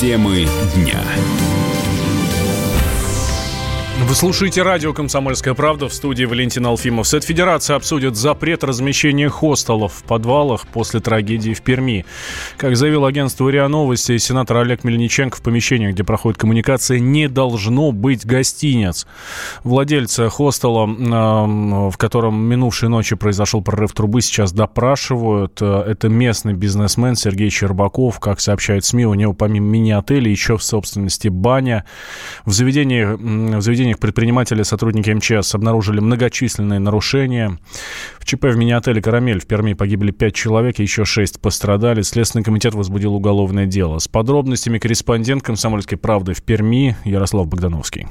Темы дня. Вы слушаете радио «Комсомольская правда» в студии Валентин Алфимов. Сет Федерации обсудит запрет размещения хостелов в подвалах после трагедии в Перми. Как заявил агентство РИА Новости, сенатор Олег Мельниченко, в помещениях, где проходит коммуникация, не должно быть гостиниц. Владельца хостела, в котором минувшей ночью произошел прорыв трубы, сейчас допрашивают. Это местный бизнесмен Сергей Щербаков. Как сообщают СМИ, у него помимо мини-отеля еще в собственности баня. В заведении, в заведениях предприниматели и сотрудники МЧС обнаружили многочисленные нарушения. В ЧП в мини-отеле «Карамель» в Перми погибли пять человек, еще шесть пострадали. Следственный комитет возбудил уголовное дело. С подробностями корреспондент «Комсомольской правды» в Перми Ярослав Богдановский.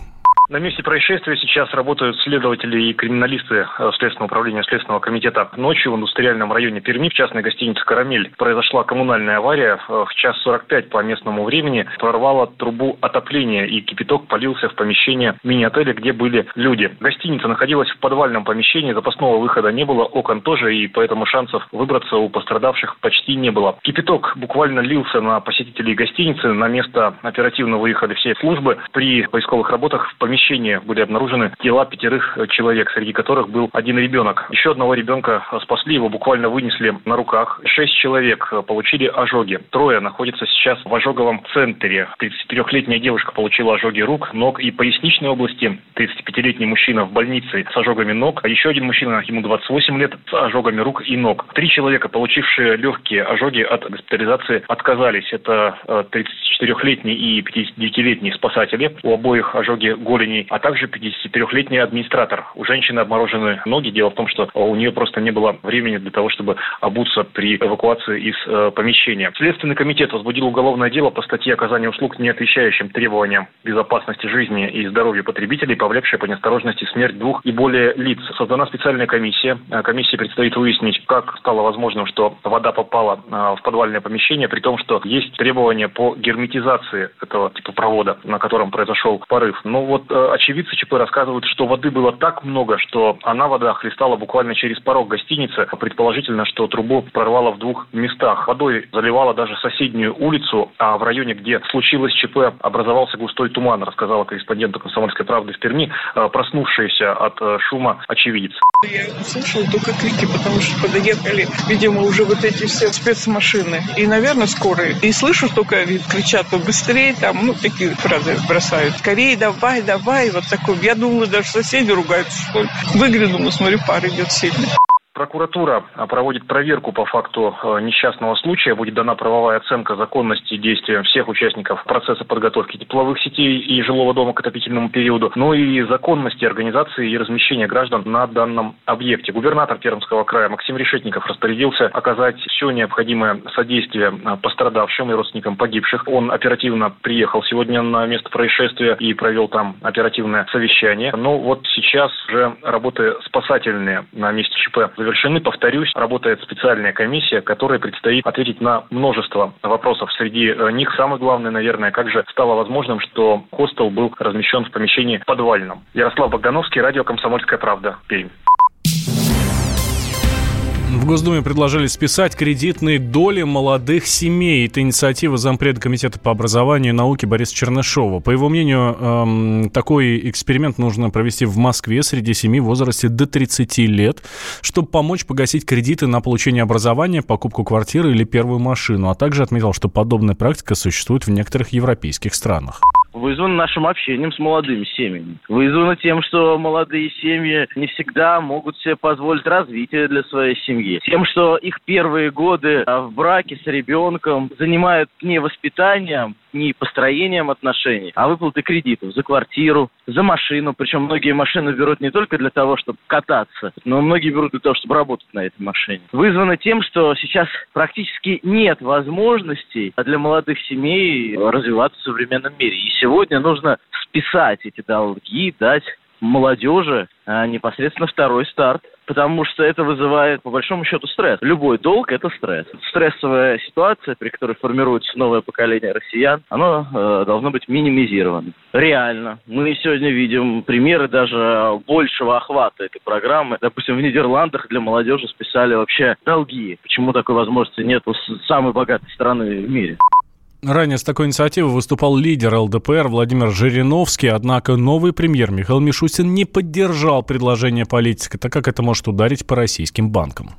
На месте происшествия сейчас работают следователи и криминалисты э, Следственного управления Следственного комитета. Ночью в индустриальном районе Перми, в частной гостинице «Карамель», произошла коммунальная авария. Э, в час 45 по местному времени прорвала трубу отопления, и кипяток полился в помещение мини-отеля, где были люди. Гостиница находилась в подвальном помещении, запасного выхода не было, окон тоже, и поэтому шансов выбраться у пострадавших почти не было. Кипяток буквально лился на посетителей гостиницы. На место оперативно выехали все службы. При поисковых работах в помещении помещении были обнаружены тела пятерых э, человек, среди которых был один ребенок. Еще одного ребенка э, спасли, его буквально вынесли на руках. Шесть человек э, получили ожоги. Трое находятся сейчас в ожоговом центре. 33-летняя девушка получила ожоги рук, ног и поясничной области. 35-летний мужчина в больнице с ожогами ног. А еще один мужчина, ему 28 лет, с ожогами рук и ног. Три человека, получившие легкие ожоги от госпитализации, отказались. Это 34-летний и 59-летний спасатели. У обоих ожоги голени нарушений, а также 53-летний администратор. У женщины обморожены ноги. Дело в том, что у нее просто не было времени для того, чтобы обуться при эвакуации из э, помещения. Следственный комитет возбудил уголовное дело по статье оказания услуг, не отвечающим требованиям безопасности жизни и здоровья потребителей, повлекшей по неосторожности смерть двух и более лиц. Создана специальная комиссия. Э, комиссии предстоит выяснить, как стало возможным, что вода попала э, в подвальное помещение, при том, что есть требования по герметизации этого типа провода, на котором произошел порыв. Ну вот Э, очевидцы ЧП рассказывают, что воды было так много, что она, вода, хлестала буквально через порог гостиницы. Предположительно, что трубу прорвало в двух местах. Водой заливала даже соседнюю улицу, а в районе, где случилось ЧП, образовался густой туман, рассказала корреспонденту «Комсомольской правды» в Перми, э, проснувшаяся от э, шума очевидец. Я слышала только крики, потому что подъехали, видимо, уже вот эти все спецмашины. И, наверное, скорые. И слышу только, кричат, быстрее там, ну, такие фразы бросают. Скорее, давай, давай давай, вот такой. Я думала, даже соседи ругаются, что ли. Выглянула, смотрю, пар идет сильный. Прокуратура проводит проверку по факту а, несчастного случая. Будет дана правовая оценка законности действия всех участников процесса подготовки тепловых сетей и жилого дома к отопительному периоду, но и законности организации и размещения граждан на данном объекте. Губернатор Пермского края Максим Решетников распорядился оказать все необходимое содействие а, пострадавшим и родственникам погибших. Он оперативно приехал сегодня на место происшествия и провел там оперативное совещание. Но вот сейчас уже работы спасательные на месте ЧП завершены завершены. Повторюсь, работает специальная комиссия, которой предстоит ответить на множество вопросов. Среди э, них самый главный, наверное, как же стало возможным, что хостел был размещен в помещении подвальном. Ярослав Богдановский, радио «Комсомольская правда», Пермь. В Госдуме предложили списать кредитные доли молодых семей. Это инициатива зампреда Комитета по образованию и науке Бориса Чернышова. По его мнению, эм, такой эксперимент нужно провести в Москве среди семей в возрасте до 30 лет, чтобы помочь погасить кредиты на получение образования, покупку квартиры или первую машину. А также отметил, что подобная практика существует в некоторых европейских странах вызвано нашим общением с молодыми семьями. Вызвано тем, что молодые семьи не всегда могут себе позволить развитие для своей семьи. Тем, что их первые годы а, в браке с ребенком занимают не воспитанием, не построением отношений, а выплаты кредитов за квартиру, за машину. Причем многие машины берут не только для того, чтобы кататься, но многие берут для того, чтобы работать на этой машине. Вызвано тем, что сейчас практически нет возможностей для молодых семей развиваться в современном мире. И сегодня нужно списать эти долги, дать молодежи а непосредственно второй старт потому что это вызывает, по большому счету, стресс. Любой долг – это стресс. Стрессовая ситуация, при которой формируется новое поколение россиян, оно э, должно быть минимизировано. Реально. Мы сегодня видим примеры даже большего охвата этой программы. Допустим, в Нидерландах для молодежи списали вообще долги. Почему такой возможности нет у самой богатой страны в мире? Ранее с такой инициативой выступал лидер ЛДПР Владимир Жириновский, однако новый премьер Михаил Мишустин не поддержал предложение политика, так как это может ударить по российским банкам.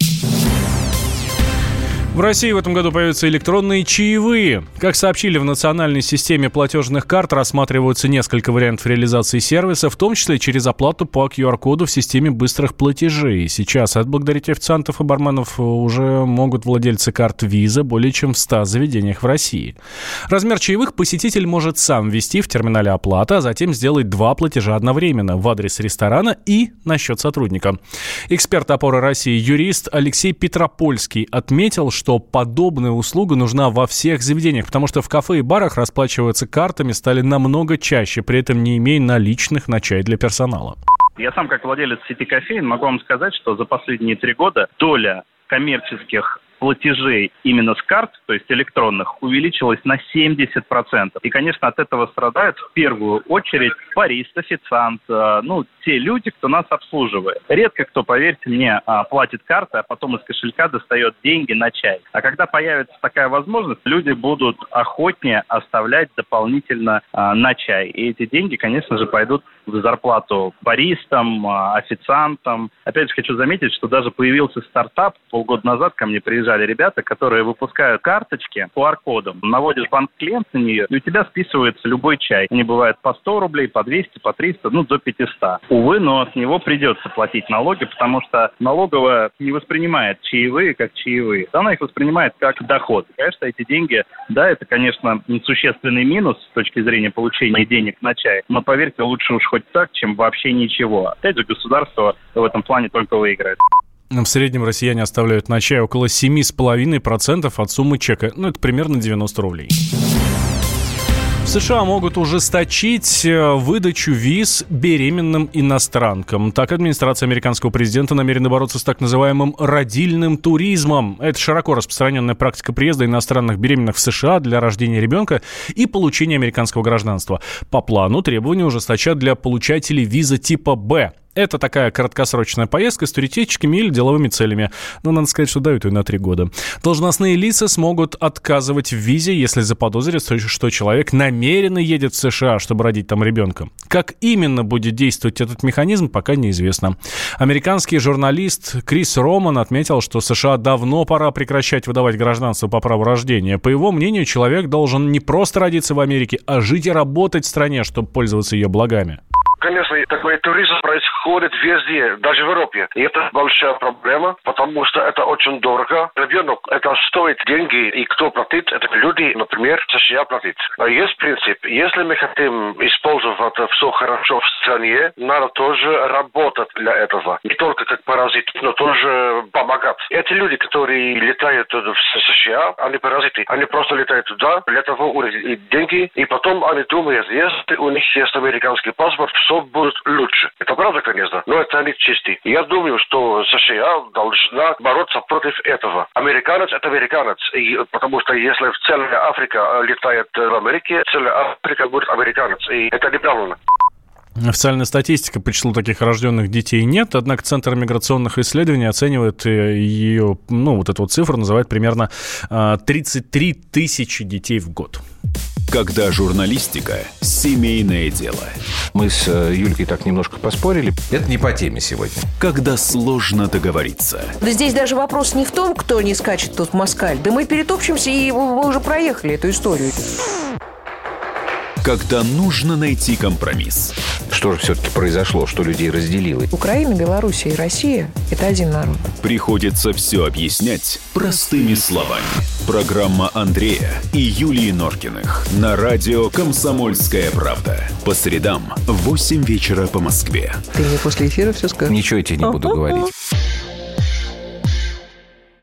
В России в этом году появятся электронные чаевые. Как сообщили в национальной системе платежных карт, рассматриваются несколько вариантов реализации сервиса, в том числе через оплату по QR-коду в системе быстрых платежей. Сейчас отблагодарить официантов и барменов уже могут владельцы карт Visa более чем в 100 заведениях в России. Размер чаевых посетитель может сам ввести в терминале оплаты, а затем сделать два платежа одновременно в адрес ресторана и на счет сотрудника. Эксперт опоры России, юрист Алексей Петропольский отметил, что подобная услуга нужна во всех заведениях, потому что в кафе и барах расплачиваться картами стали намного чаще, при этом не имея наличных на чай для персонала. Я сам, как владелец сети кофеин, могу вам сказать, что за последние три года доля коммерческих платежей именно с карт, то есть электронных, увеличилась на 70%. И, конечно, от этого страдают в первую очередь барист, официант, э, ну, те люди, кто нас обслуживает. Редко кто, поверьте мне, а, платит карты, а потом из кошелька достает деньги на чай. А когда появится такая возможность, люди будут охотнее оставлять дополнительно а, на чай. И эти деньги, конечно же, пойдут в зарплату баристам, а, официантам. Опять же, хочу заметить, что даже появился стартап. Полгода назад ко мне приезжали ребята, которые выпускают карточки QR-кодом. Наводишь банк клиент на нее, и у тебя списывается любой чай. Они бывают по 100 рублей, по 200, по 300, ну, до 500. Увы, но с него придется платить налоги, потому что налоговая не воспринимает чаевые как чаевые. Она их воспринимает как доход. Конечно, эти деньги, да, это, конечно, существенный минус с точки зрения получения денег на чай, но поверьте, лучше уж хоть так, чем вообще ничего. Опять же, государство в этом плане только выиграет. В среднем россияне оставляют на чай около 7,5% от суммы чека. Ну, это примерно 90 рублей. США могут ужесточить э, выдачу виз беременным иностранкам. Так, администрация американского президента намерена бороться с так называемым родильным туризмом. Это широко распространенная практика приезда иностранных беременных в США для рождения ребенка и получения американского гражданства. По плану требования ужесточат для получателей виза типа «Б». Это такая краткосрочная поездка с туристическими или деловыми целями. Но надо сказать, что дают ее на три года. Должностные лица смогут отказывать в визе, если заподозрят, что человек намеренно едет в США, чтобы родить там ребенка. Как именно будет действовать этот механизм, пока неизвестно. Американский журналист Крис Роман отметил, что США давно пора прекращать выдавать гражданство по праву рождения. По его мнению, человек должен не просто родиться в Америке, а жить и работать в стране, чтобы пользоваться ее благами. Конечно, такой туризм происходит везде, даже в Европе. И это большая проблема, потому что это очень дорого. Ребенок, это стоит деньги, и кто платит, это люди, например, США платит. Но есть принцип, если мы хотим использовать все хорошо в стране, надо тоже работать для этого. Не только как паразит, но тоже помогать. Эти люди, которые летают в США, они паразиты. Они просто летают туда, для того урезать деньги, и потом они думают, если у них есть американский паспорт, все будет лучше. Это правда, конечно, но это не чисти. Я думаю, что США должна бороться против этого. Американец – это американец. И, потому что если целая Африка летает в Америке, целая Африка будет американец. И это неправильно. Официальная статистика по числу таких рожденных детей нет, однако Центр миграционных исследований оценивает э, ее, ну, вот эту вот цифру, называет примерно 33 а, тысячи детей в год. Когда журналистика – семейное дело. Мы с э, Юлькой так немножко поспорили. Это не по теме сегодня. Когда сложно договориться. Да здесь даже вопрос не в том, кто не скачет тут в москаль. Да мы перетопчемся, и мы уже проехали эту историю когда нужно найти компромисс. Что же все-таки произошло, что людей разделило? Украина, Белоруссия и Россия – это один народ. Приходится все объяснять простыми словами. Программа Андрея и Юлии Норкиных на радио «Комсомольская правда». По средам в 8 вечера по Москве. Ты мне после эфира все скажешь? Ничего я тебе не буду говорить.